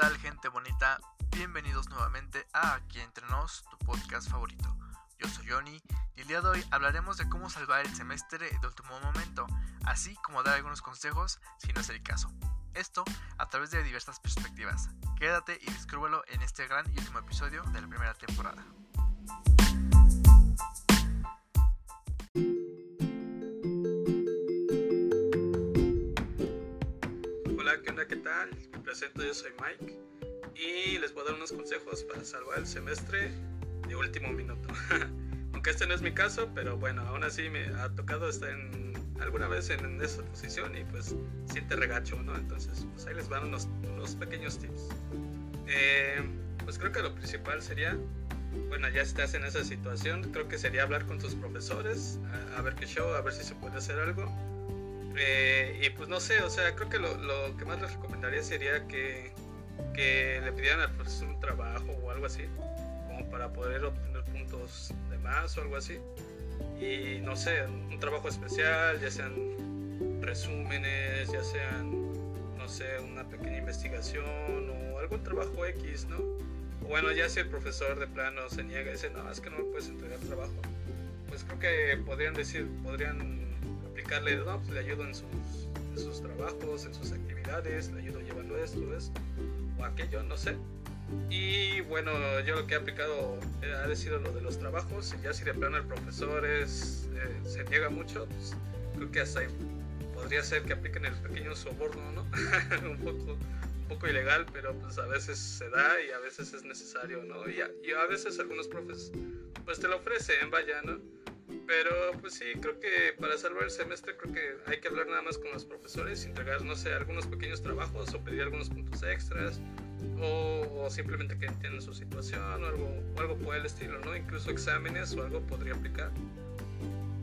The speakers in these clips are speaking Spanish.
tal gente bonita? Bienvenidos nuevamente a Aquí Entre Nos, tu podcast favorito. Yo soy Johnny y el día de hoy hablaremos de cómo salvar el semestre de último momento, así como dar algunos consejos si no es el caso. Esto a través de diversas perspectivas. Quédate y descúbrelo en este gran y último episodio de la primera temporada. Hola, ¿qué onda? ¿Qué tal? Presento, yo soy Mike y les voy a dar unos consejos para salvar el semestre de último minuto. Aunque este no es mi caso, pero bueno, aún así me ha tocado estar en, alguna vez en, esa posición y pues siente regacho, ¿no? Entonces, pues ahí les van unos, unos pequeños tips. Eh, pues creo que lo principal sería, bueno, ya estás en esa situación, creo que sería hablar con tus profesores, a, a ver qué show, a ver si se puede hacer algo eh, y pues no sé, o sea, creo que lo, que más les recomendaría sería que, que le pidieran al profesor un trabajo o algo así, como para poder obtener puntos de más o algo así. Y no sé, un trabajo especial, ya sean resúmenes, ya sean, no sé, una pequeña investigación o algún trabajo X, ¿no? O bueno, ya si el profesor de plano se niega y dice, no, es que no me puedes entregar trabajo, pues creo que podrían decir, podrían no, pues le ayudo en sus, en sus trabajos, en sus actividades, le ayudo llevando esto, esto o aquello, no sé. Y bueno, yo lo que he aplicado eh, ha sido lo de los trabajos. Y ya si de plano el profesor es, eh, se niega mucho, pues creo que hasta ahí podría ser que apliquen el pequeño soborno, ¿no? un, poco, un poco ilegal, pero pues a veces se da y a veces es necesario, ¿no? Y a, y a veces algunos profes pues te lo ofrecen, vaya, ¿no? Pero pues sí, creo que para salvar el semestre creo que hay que hablar nada más con los profesores, entregar, no sé, algunos pequeños trabajos o pedir algunos puntos extras o, o simplemente que entiendan su situación o algo, o algo por el estilo, ¿no? Incluso exámenes o algo podría aplicar.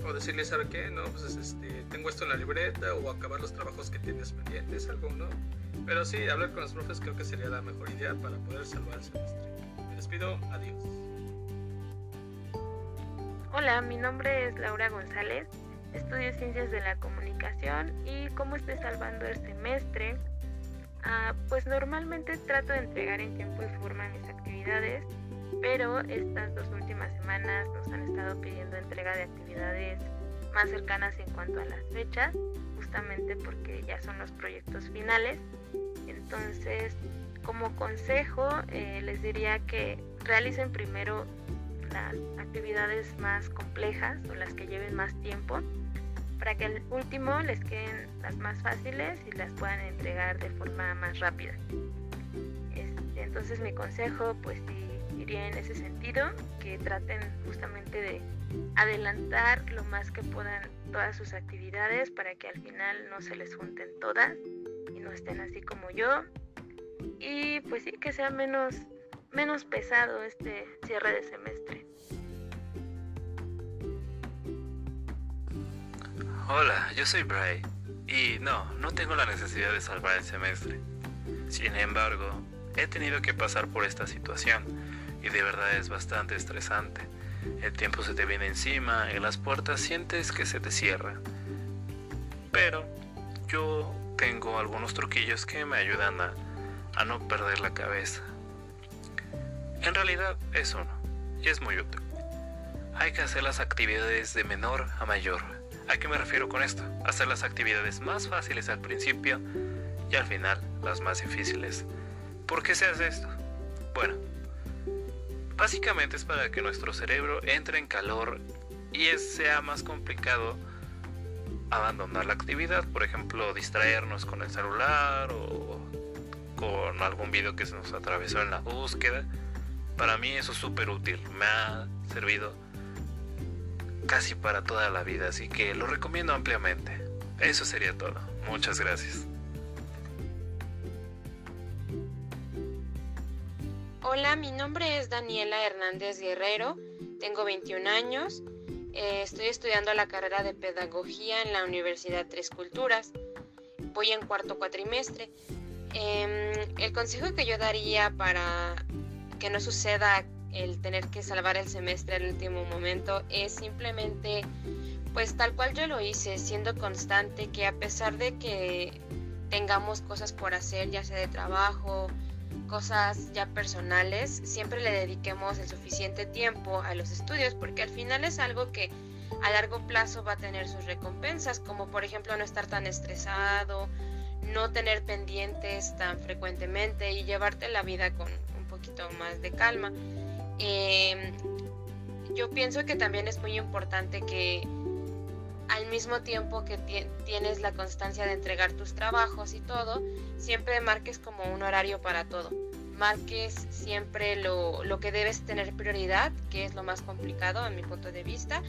O decirle, ¿sabe qué? No, pues este, tengo esto en la libreta o acabar los trabajos que tienes pendientes, algo, ¿no? Pero sí, hablar con los profes creo que sería la mejor idea para poder salvar el semestre. Me despido, adiós. Hola, mi nombre es Laura González, estudio Ciencias de la Comunicación y cómo estoy salvando el semestre. Ah, pues normalmente trato de entregar en tiempo y forma mis actividades, pero estas dos últimas semanas nos han estado pidiendo entrega de actividades más cercanas en cuanto a las fechas, justamente porque ya son los proyectos finales. Entonces, como consejo, eh, les diría que realicen primero actividades más complejas o las que lleven más tiempo para que al último les queden las más fáciles y las puedan entregar de forma más rápida. Este, entonces mi consejo pues sí, iría en ese sentido, que traten justamente de adelantar lo más que puedan todas sus actividades para que al final no se les junten todas y no estén así como yo. Y pues sí, que sea menos menos pesado este cierre de semestre. Hola, yo soy Bray y no, no tengo la necesidad de salvar el semestre. Sin embargo, he tenido que pasar por esta situación y de verdad es bastante estresante. El tiempo se te viene encima, en las puertas sientes que se te cierran. Pero yo tengo algunos truquillos que me ayudan a, a no perder la cabeza. En realidad es uno, y es muy útil. Hay que hacer las actividades de menor a mayor. ¿A qué me refiero con esto? Hacer las actividades más fáciles al principio y al final las más difíciles. ¿Por qué se hace esto? Bueno, básicamente es para que nuestro cerebro entre en calor y sea más complicado abandonar la actividad, por ejemplo, distraernos con el celular o con algún video que se nos atravesó en la búsqueda. Para mí eso es súper útil, me ha servido casi para toda la vida, así que lo recomiendo ampliamente. Eso sería todo. Muchas gracias. Hola, mi nombre es Daniela Hernández Guerrero, tengo 21 años, eh, estoy estudiando la carrera de Pedagogía en la Universidad Tres Culturas, voy en cuarto cuatrimestre. Eh, el consejo que yo daría para que no suceda el tener que salvar el semestre al último momento es simplemente pues tal cual yo lo hice, siendo constante que a pesar de que tengamos cosas por hacer, ya sea de trabajo cosas ya personales, siempre le dediquemos el suficiente tiempo a los estudios, porque al final es algo que a largo plazo va a tener sus recompensas, como por ejemplo no estar tan estresado, no tener pendientes tan frecuentemente y llevarte la vida con un poquito más de calma. Em, yo pienso que también es muy importante que al mismo tiempo que tienes la constancia de entregar tus trabajos y todo, siempre marques como un horario para todo. Marques siempre lo, lo, que debes tener prioridad, que es lo más complicado a mi punto de vista,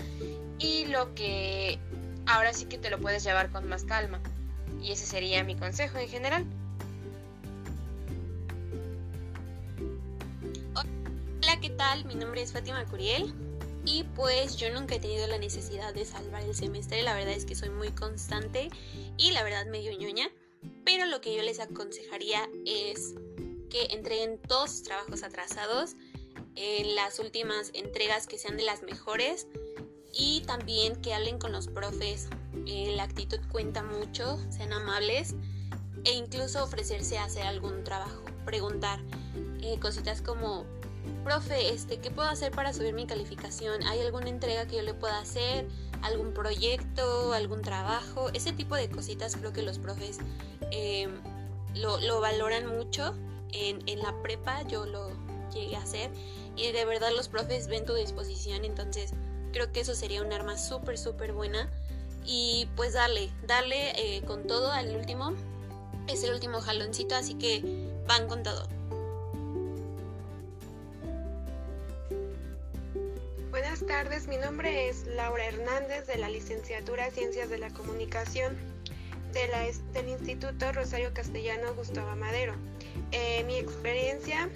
y lo que ahora sí que te lo puedes llevar con más calma. Y ese sería mi consejo en general. ¿Qué tal? Mi nombre es Fátima Curiel y pues yo nunca he tenido la necesidad de salvar el semestre, la verdad es que soy muy constante y la verdad medio ñoña, pero lo que yo les aconsejaría es que entreguen todos sus trabajos atrasados, en las últimas entregas que sean de las mejores y también que hablen con los profes. Eh, la actitud cuenta mucho, sean amables e incluso ofrecerse a hacer algún trabajo, preguntar eh, cositas como, profe, este, ¿qué puedo hacer para subir mi calificación? ¿Hay alguna entrega que yo le pueda hacer? ¿Algún proyecto? ¿Algún trabajo? Ese tipo de cositas creo que los profes em, lo, lo, valoran mucho. En, la prepa yo lo llegué a hacer y de verdad los profes ven tu disposición, entonces Creo que eso sería un arma súper, súper buena. Y pues darle, darle eh, con todo al último. Es el último jaloncito, así que van con todo. Buenas tardes, mi nombre es Laura Hernández de la licenciatura Ciencias de la Comunicación del Instituto Rosario Castellano Gustavo Madero. Eh, mi experiencia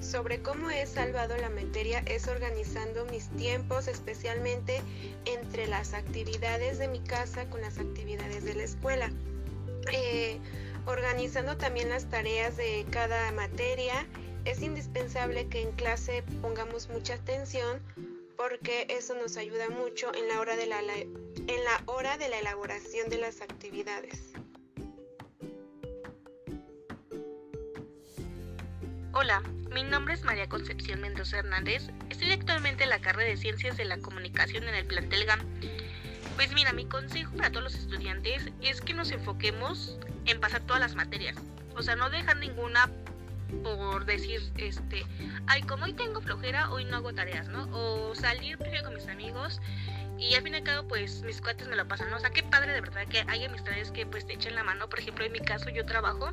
sobre cómo he salvado la materia es organizando mis tiempos, especialmente entre las actividades de mi casa con las actividades de la escuela. Eh, organizando también las tareas de cada materia. Es indispensable que en clase pongamos mucha atención porque eso nos ayuda mucho en la hora de la, en la, hora de la elaboración de las actividades. Hola, mi nombre es María Concepción Mendoza Hernández. Estoy actualmente en la carrera de Ciencias de la Comunicación en el plantel GAM. Pues mira, mi consejo para todos los estudiantes es que nos enfoquemos en pasar todas las materias. O sea, no dejar ninguna por decir, este, ay, como hoy tengo flojera, hoy no hago tareas, ¿no? O salir prefiero con mis amigos y al fin y al cabo, pues mis cuates me lo pasan, ¿no? O sea, qué padre de verdad que hay amistades que pues te echen la mano. Por ejemplo, en mi caso yo trabajo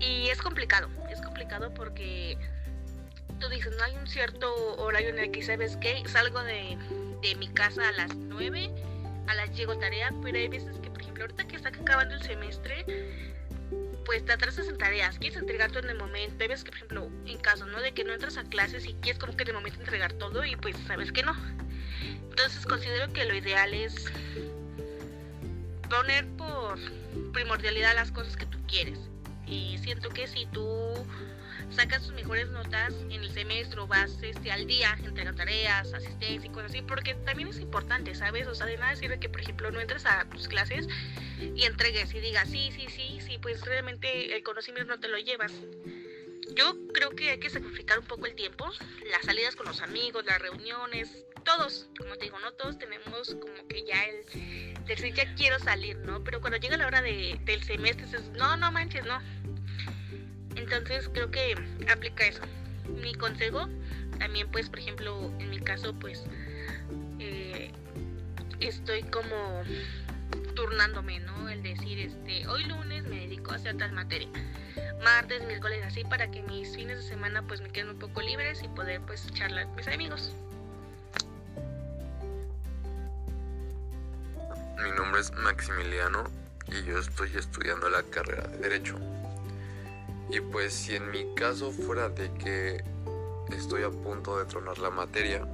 y es complicado, es complicado porque tú dices, no hay un cierto horario en el que sabes que salgo de, mi casa a las 9, a las llego tarea, pero hay veces que, por ejemplo, ahorita que está acabando el semestre, pues te atrasas en tareas, quieres entregar todo en el momento, hay veces que, por ejemplo, en caso, ¿no? De que no entras a clases y quieres como que en el momento entregar todo y pues sabes que no. Entonces considero que lo ideal es poner por primordialidad las cosas que tú quieres y siento que si tú sacas tus mejores notas en el semestre vas este, al día, entregas tareas, asistencia y cosas así, porque también es importante, ¿sabes? O sea, de nada sirve que, por ejemplo, no entres a tus clases y entregues y digas, sí, sí, sí, pues realmente el conocimiento no te lo llevas. Yo creo que hay que sacrificar un poco el tiempo, las salidas con los amigos, las reuniones, todos, como te digo, no todos tenemos como que ya el decir ya quiero salir, ¿no? Pero cuando llega la hora de, del semestre, dices, no, no manches, no. Entonces creo que aplica eso. Mi consejo, también pues, por ejemplo, en mi caso, pues, eh, estoy como turnándome, ¿no? El decir, este, hoy lunes me dedico a hacer tal materia. Martes, miércoles, así para que mis fines de semana pues me queden un poco libres y poder pues charlar con mis amigos. Mi nombre es Maximiliano y yo estoy estudiando la carrera de Derecho. Y pues si en mi caso fuera de que estoy a punto de tronar la materia,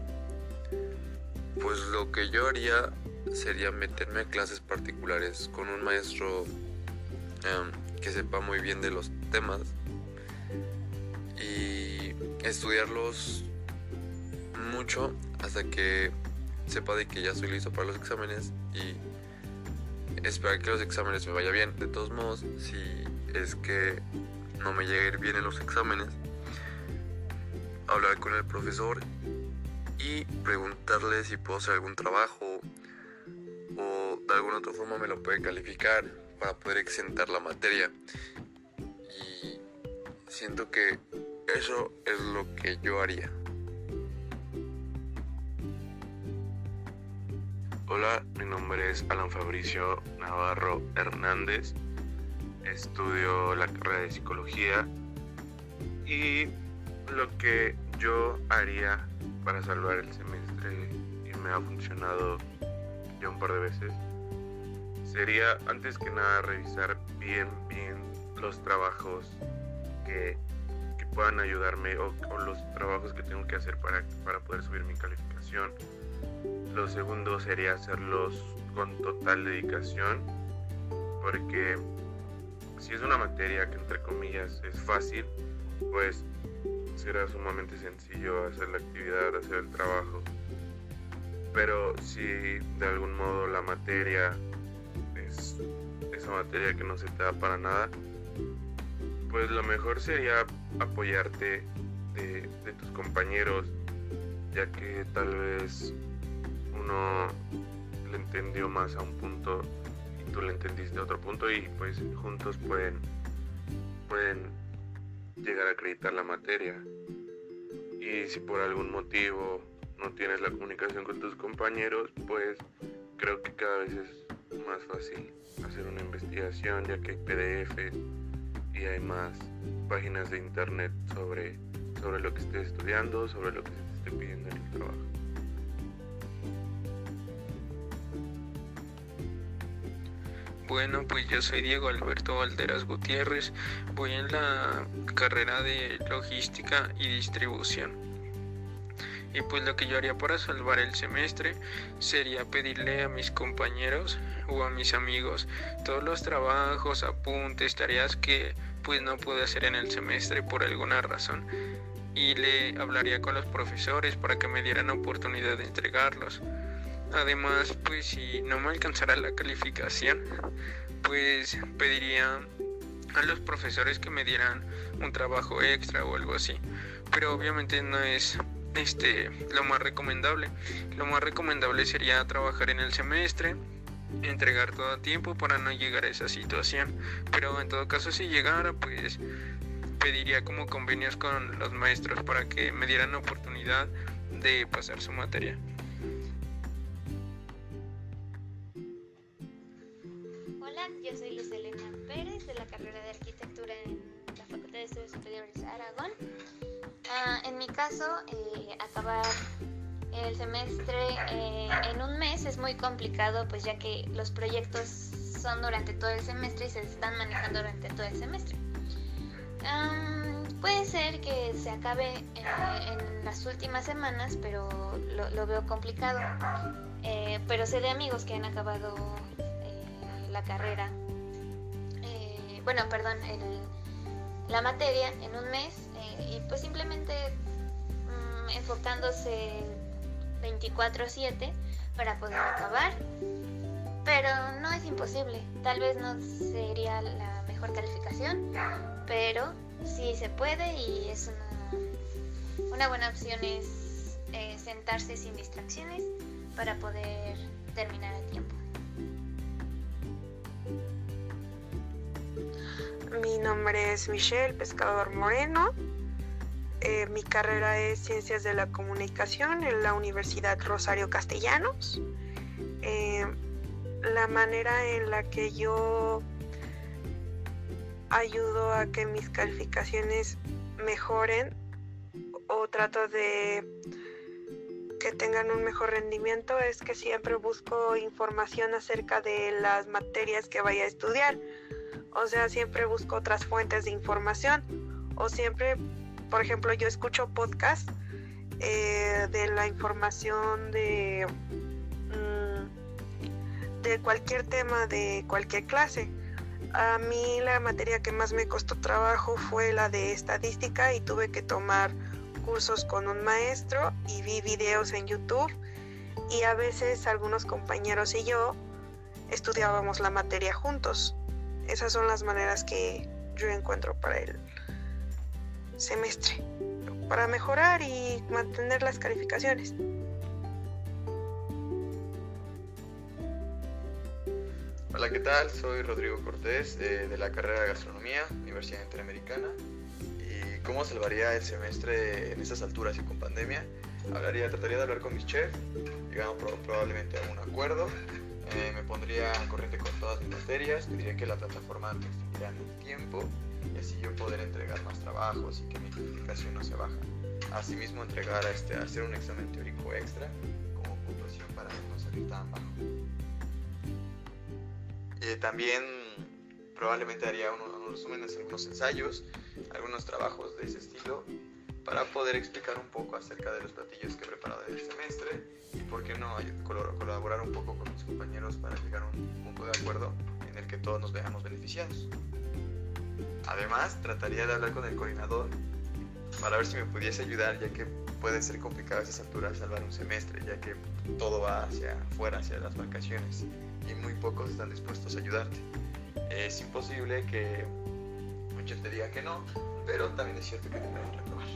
pues lo que yo haría sería meterme a clases particulares con un maestro em, que sepa muy bien de los temas y estudiarlos mucho hasta que sepa de que ya estoy listo para los exámenes y esperar que los exámenes me vaya bien. De todos modos, si es que no me llegue a ir bien en los exámenes, hablar con el profesor y preguntarle si puedo hacer algún trabajo o de alguna otra forma me lo puede calificar para poder exentar la materia. Y siento que eso es lo que yo haría. Hola, mi nombre es Alan Fabricio Navarro Hernández. Estudio la carrera de psicología y lo que yo haría para salvar el semestre y me ha funcionado un par de veces sería antes que nada revisar bien bien los trabajos que, que puedan ayudarme o, o, los trabajos que tengo que hacer para, para poder subir mi calificación lo segundo sería hacerlos con total dedicación porque si es una materia que entre comillas es fácil pues será sumamente sencillo hacer la actividad, hacer el trabajo. Pero si de algún modo la materia es esa materia que no se te da para nada, pues lo mejor sería apoyarte de, tus compañeros, ya que tal vez uno le entendió más a un punto y tú le entendiste a otro punto y pues juntos pueden pueden llegar a acreditar la materia. Y si por algún motivo no tienes la comunicación con tus compañeros, pues creo que cada vez es más fácil hacer una investigación ya que hay PDFs y hay más páginas de internet sobre, sobre lo que estés estudiando, sobre lo que se te esté pidiendo en el trabajo. Bueno, pues yo soy Diego Alberto Valderas Gutiérrez, voy en la carrera de logística y distribución. Y pues lo que yo haría para salvar el semestre sería pedirle a mis compañeros o a mis amigos todos los trabajos, apuntes, tareas que pues no pude hacer en el semestre por alguna razón. Y le hablaría con los profesores para que me dieran oportunidad de entregarlos. Además, pues si no me alcanzara la calificación, pues pediría a los profesores que me dieran un trabajo extra o algo así. Pero obviamente no es este lo más recomendable. Lo más recomendable sería trabajar en el semestre, entregar todo a tiempo para no llegar a esa situación. Pero en todo caso si llegara, pues pediría como convenios con los maestros para que me dieran oportunidad de pasar su materia. yo soy Luz Elena Pérez de la carrera de arquitectura en la Facultad de Estudios Superiores Aragón. Ah, en mi caso, eh, acabar el semestre eh, en un mes es muy complicado, pues ya que los proyectos son durante todo el semestre y se están manejando durante todo el semestre. puede ser que se acabe en, las últimas semanas, pero lo, veo complicado. Eh, pero sé de amigos que han acabado la carrera, eh, bueno, perdón, la materia en un mes eh, y pues simplemente mm, enfocándose 24/7 para poder acabar. Pero no es imposible, tal vez no sería la mejor calificación, pero sí se puede y es una, una buena opción es eh, sentarse sin distracciones para poder terminar a tiempo. Mi nombre es Michelle Pescador Moreno. Eh, mi carrera es Ciencias de la Comunicación en la Universidad Rosario Castellanos. Eh, la manera en la que yo ayudo a que mis calificaciones mejoren o trato de que tengan un mejor rendimiento es que siempre busco información acerca de las materias que vaya a estudiar o sea, siempre busco otras fuentes de información. O siempre, por ejemplo, yo escucho podcast eh, de la información de, mm, de cualquier tema, de cualquier clase. A mí la materia que más me costó trabajo fue la de estadística y tuve que tomar cursos con un maestro y vi videos en YouTube y a veces algunos compañeros y yo estudiábamos la materia juntos. Esas son las maneras que, yo encuentro para el semestre, para mejorar y mantener las calificaciones. Hola, ¿qué tal? Soy Rodrigo Cortés de, la carrera de Gastronomía, Universidad Interamericana. ¿Y cómo salvaría el semestre en estas alturas y con pandemia? Hablaría, trataría de hablar con mis chefs, llegando probablemente a un acuerdo. Eh, me pondría al corriente con todas mis materias, pediría que la plataforma me extendiera en el tiempo y así yo poder entregar más trabajos y que mi calificación no se baja. Asimismo, entregar a este, hacer un examen teórico extra como puntuación para no salir tan bajo. Eh, también probablemente haría unos, unos resúmenes, algunos ensayos, algunos trabajos de ese estilo para poder explicar un poco acerca de los platillos que he preparado el semestre y por qué no colaborar un poco con mis compañeros para llegar a un punto de acuerdo en el que todos nos veamos beneficiados. Además, trataría de hablar con el coordinador para ver si me pudiese ayudar, ya que puede ser complicado a esas alturas salvar un semestre, ya que todo va hacia afuera, hacia las vacaciones y muy pocos están dispuestos a ayudarte. Es imposible que muchos te digan que no, pero también es cierto que te pueden reprobar.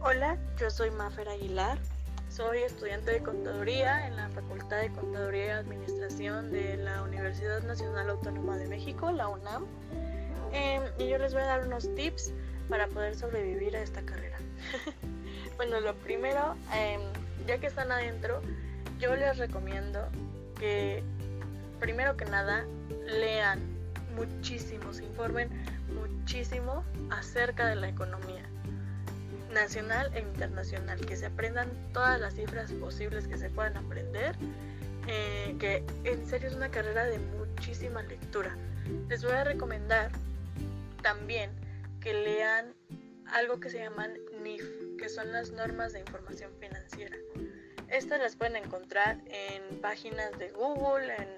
Hola, yo soy Mafer Aguilar, soy estudiante de contaduría en la Facultad de Contaduría y Administración de la Universidad Nacional Autónoma de México, la UNAM, em, y yo les voy a dar unos tips para poder sobrevivir a esta carrera. Bueno, lo primero, em, ya que están adentro, yo les recomiendo que primero que nada lean muchísimo, se informen muchísimo acerca de la economía nacional e internacional, que se aprendan todas las cifras posibles que se puedan aprender, eh, que en serio es una carrera de muchísima lectura. Les voy a recomendar también que lean algo que se llaman NIF, que son las normas de información financiera. Estas las pueden encontrar en páginas de Google, en,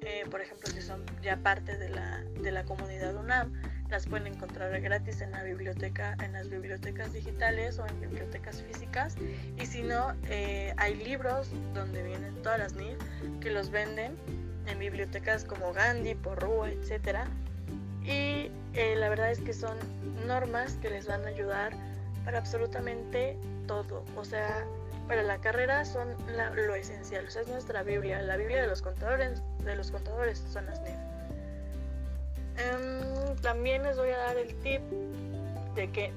eh, por ejemplo, si son ya parte de la, de la comunidad UNAM, las pueden encontrar gratis en la biblioteca, en las bibliotecas digitales o en bibliotecas físicas. Y si no, eh, hay libros donde vienen todas las NIF que los venden en bibliotecas como Gandhi, Porrúa, etc. Y eh, la verdad es que son normas que les van a ayudar para absolutamente todo. O sea, para la carrera son lo esencial. O sea, es nuestra Biblia. La Biblia de los contadores, de los contadores son las NIF. Em, también les voy a dar el tip de que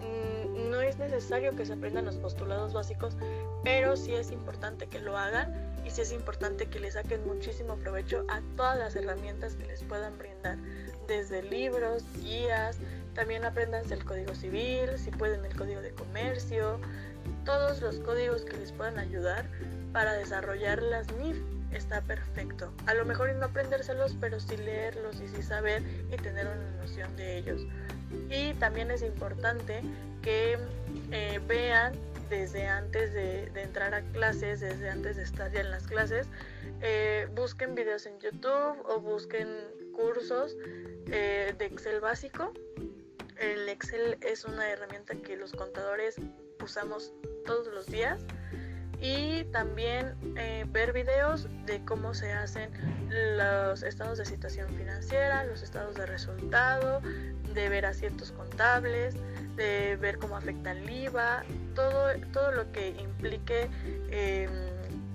no es necesario que se aprendan los postulados básicos, pero sí es importante que lo hagan y sí es importante que le saquen muchísimo provecho a todas las herramientas que les puedan brindar, desde libros, guías, también aprendan el código civil, si pueden el código de comercio, los códigos que les puedan ayudar para desarrollar las NIF está perfecto. A lo mejor no aprendérselos, pero sí leerlos y sí saber y tener una noción de ellos. Y también es importante que eh, vean desde antes de, entrar a clases, desde antes de estar ya en las clases, eh, busquen videos en YouTube o busquen cursos eh, de Excel básico. El Excel es una herramienta que los contadores usamos todos los días y también eh, ver videos de cómo se hacen los estados de situación financiera, los estados de resultado, de ver asientos contables, de ver cómo afecta el IVA, todo, todo lo que implique em,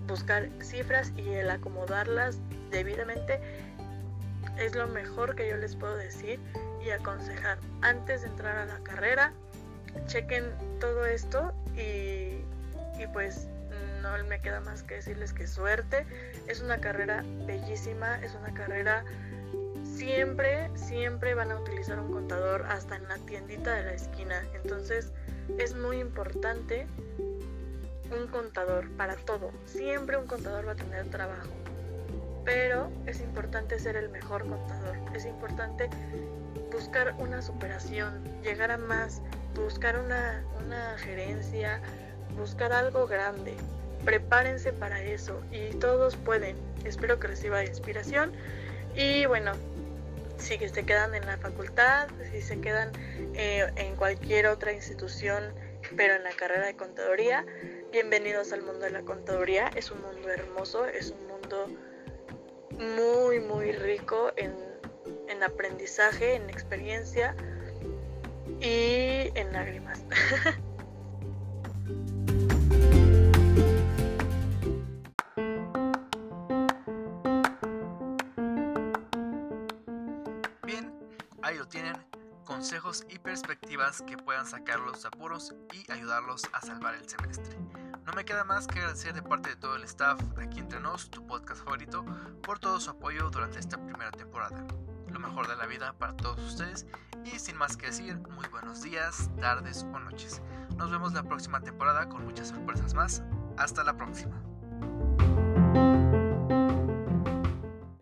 buscar cifras y el acomodarlas debidamente es lo mejor que yo les puedo decir y aconsejar antes de entrar a la carrera. Chequen todo esto y, y pues no me queda más que decirles que suerte. Es una carrera bellísima, es una carrera siempre, siempre van a utilizar un contador hasta en la tiendita de la esquina. Entonces es muy importante un contador para todo. Siempre un contador va a tener trabajo. Pero es importante ser el mejor contador. Es importante buscar una superación, llegar a más, buscar una, una gerencia, buscar algo grande prepárense para eso y todos pueden. Espero que reciba inspiración y bueno, si se quedan en la facultad, si se quedan eh, en cualquier otra institución, pero en la carrera de contaduría, bienvenidos al mundo de la contaduría. Es un mundo hermoso, es un mundo muy, muy rico en, en aprendizaje, en experiencia y lágrimas. Bien, ahí lo tienen, consejos y perspectivas que puedan sacar los apuros y ayudarlos a salvar el semestre. No me queda más que agradecer de parte de todo el staff de aquí entre nos, tu podcast favorito, por todo su apoyo durante esta primera temporada. Lo mejor de la vida para todos ustedes y sin más que decir, muy buenos días, tardes o noches. Nos vemos la próxima temporada con muchas sorpresas más. Hasta la próxima.